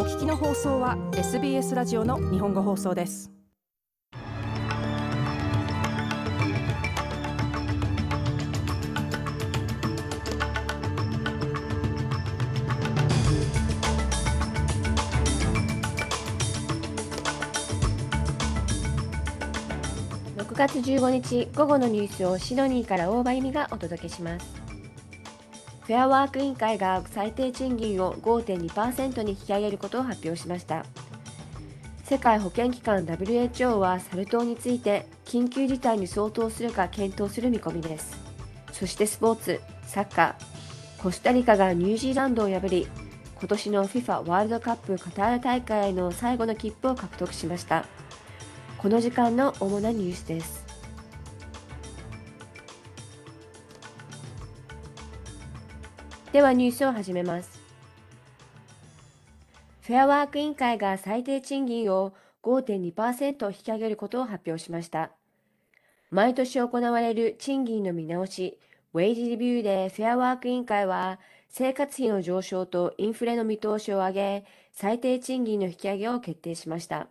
お聞きの放送は SBS ラジオの日本語放送です。6月15日午後のニュースをシドニーから大場由美がお届けします。フェアワーク委員会が最低賃金を5.2%に引き上げることを発表しました。世界保健機関 WHO はサル痘について緊急事態に相当するか検討する見込みです。そしてスポーツサッカー。コスタリカがニュージーランドを破り今年の FIFA ワールドカップカタール大会への最後の切符を獲得しました。この時間の主なニュースです。ではニュースを始めます。フェアワーク委員会が最低賃金を5.2%引き上げることを発表しました。毎年行われる賃金の見直しウェイジリビューでフェアワーク委員会は生活費の上昇とインフレの見通しを上げ最低賃金の引き上げを決定しました。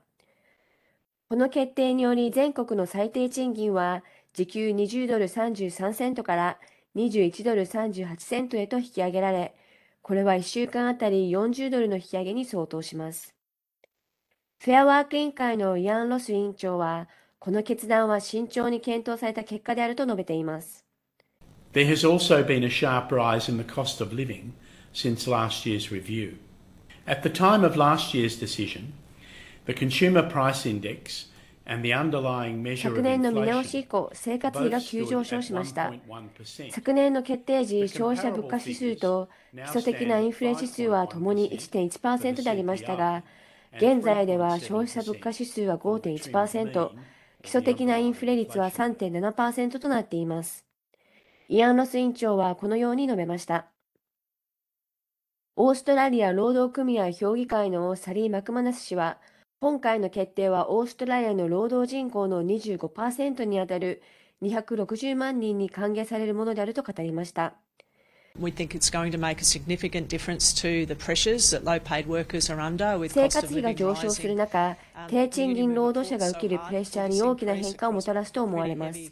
この決定により全国の最低賃金は時給20ドル33セントから21ドル38セントへと引き上げられ、これは1週間あたり40ドルの引き上げに相当します。フェアワーク委員会のイアン・ロス委員長は、この決断は慎重に検討された結果であると述べています。There has also been a sharp rise in the cost of living since last year's review. At the time of last year's decision, the Consumer Price Index 昨年の見直し以降、生活費が急上昇しました。昨年の決定時、消費者物価指数と基礎的なインフレ指数はともに1.1%でありましたが、現在では消費者物価指数は5.1%、基礎的なインフレ率は3.7%となっています。イアン・ロス委員長はこのように述べました。オーストラリア労働組合評議会のサリー・マクマナス氏は、今回の決定はオーストラリアの労働人口の25%にあたる260万人に歓迎されるものであると語りました。生活費が上昇する中、低賃金労働者が受けるプレッシャーに大きな変化をもたらすと思われます。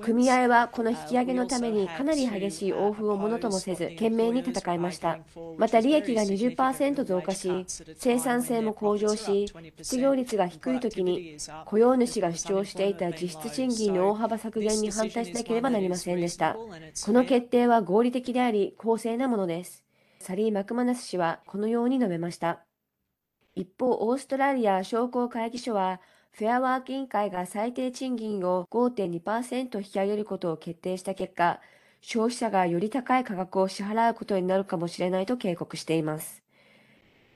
組合はこの引き上げのためにかなり激しい欧風をものともせず懸命に戦いました。また利益が20%増加し生産性も向上し失業率が低い時に雇用主が主張していた実質賃金の大幅削減に反対しなければなりませんでした。この決定は合理的であり公正なものです。サリー・マクマナス氏はこのように述べました。一方オーストラリア商工会議所はフェアワーク委員会が最低賃金を5.2%引き上げることを決定した結果、消費者がより高い価格を支払うことになるかもしれないと警告しています。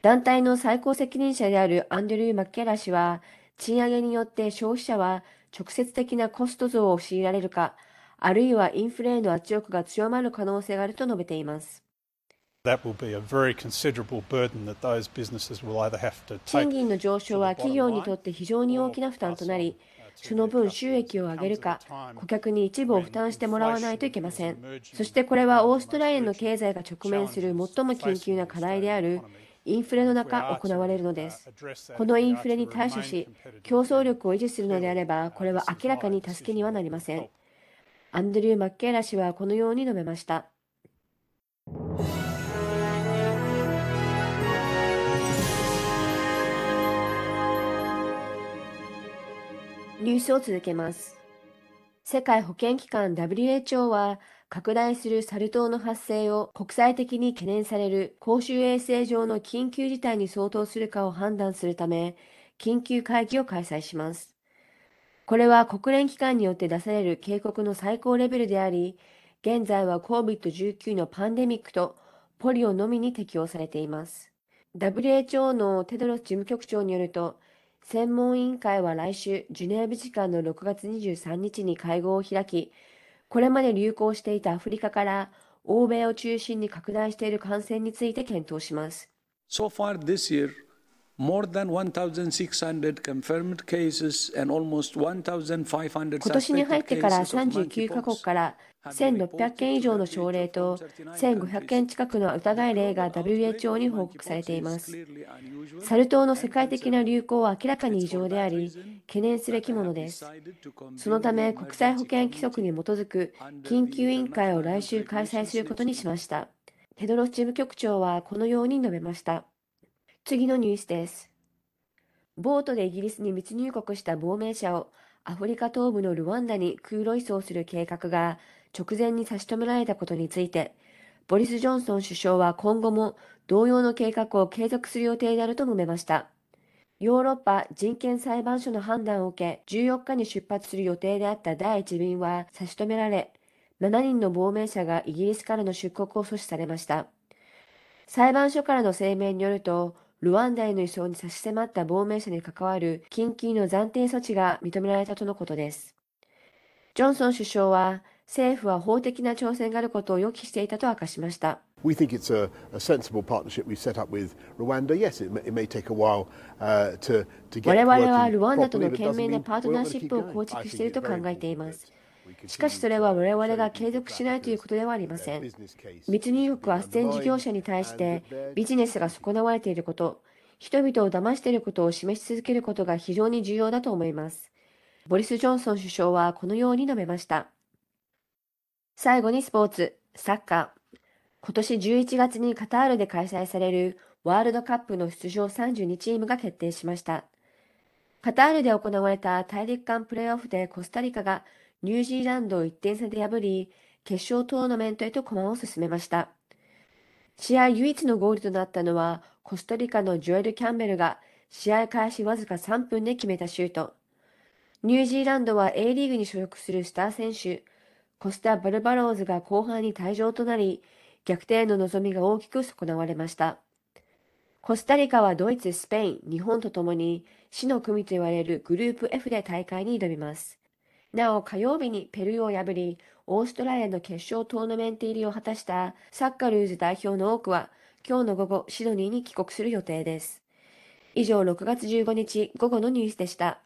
団体の最高責任者であるアンドリュー・マッケラ氏は、賃上げによって消費者は直接的なコスト増を強いられるか、あるいはインフレへの圧力が強まる可能性があると述べています。賃金の上昇は企業にとって非常に大きな負担となり、その分収益を上げるか、顧客に一部を負担してもらわないといけません。そしてこれはオーストラリアの経済が直面する最も緊急な課題であるインフレの中行われるのです。このインフレに対処し、競争力を維持するのであれば、これは明らかに助けにはなりません。アンドリュー・マッケーラ氏はこのように述べました。ニュースを続けます。世界保健機関 WHO は拡大するサル痘の発生を国際的に懸念される公衆衛生上の緊急事態に相当するかを判断するため緊急会議を開催します。これは国連機関によって出される警告の最高レベルであり、現在は COVID-19 のパンデミックとポリオのみに適用されています。WHO のテドロス事務局長によると、専門委員会は来週、ジュネーブ時間の6月23日に会合を開き、これまで流行していたアフリカから欧米を中心に拡大している感染について検討します。So far this year, 今年に入ってから39カ国から1600件以上の症例と1500件近くの疑い例が WHO に報告されています。サル痘の世界的な流行は明らかに異常であり、懸念すべきものです。そのため、国際保健規則に基づく緊急委員会を来週開催することにしました。テドロス事務局長はこのように述べました。次のニュースです。ボートでイギリスに密入国した亡命者をアフリカ東部のルワンダに空路移送する計画が直前に差し止められたことについて、ボリス・ジョンソン首相は今後も同様の計画を継続する予定であると述べました。ヨーロッパ人権裁判所の判断を受け、14日に出発する予定であった第1便は差し止められ、7人の亡命者がイギリスからの出国を阻止されました。裁判所からの声明によると、ルワンダへの移送に差し迫った亡命者に関わる緊急の暫定措置が認められたとのことです。ジョンソン首相は、政府は法的な挑戦があることを予期していたと明かしました。We think it's a, a sensible partnership we've set up with Rwanda. Yes, it may, it may take a while uh, to, to get 我々はルワンダとの懸命なパートナーシップを構築していると考えています。しかしそれは我々が継続しないということではありません。密入国斡旋事業者に対してビジネスが損なわれていること、人々を騙していることを示し続けることが非常に重要だと思います。ボリス・ジョンソン首相はこのように述べました。最後にスポーツ、サッカー。今年11月にカタールで開催されるワールドカップの出場32チームが決定しました。カタールで行われた大陸間プレーオフでコスタリカがニュージーランドを1点差で破り、決勝トーナメントへと駒を進めました。試合唯一のゴールとなったのは、コスタリカのジョエル・キャンベルが試合開始わずか3分で決めたシュート。ニュージーランドは A リーグに所属するスター選手、コスタ・バルバローズが後半に退場となり、逆転の望みが大きく損なわれました。コスタリカはドイツ、スペイン、日本とともに死の組と言われるグループ F で大会に挑みます。なお火曜日にペルーを破り、オーストラリアの決勝トーナメント入りを果たしたサッカルーズ代表の多くは、今日の午後シドニーに帰国する予定です。以上6月15日午後のニュースでした。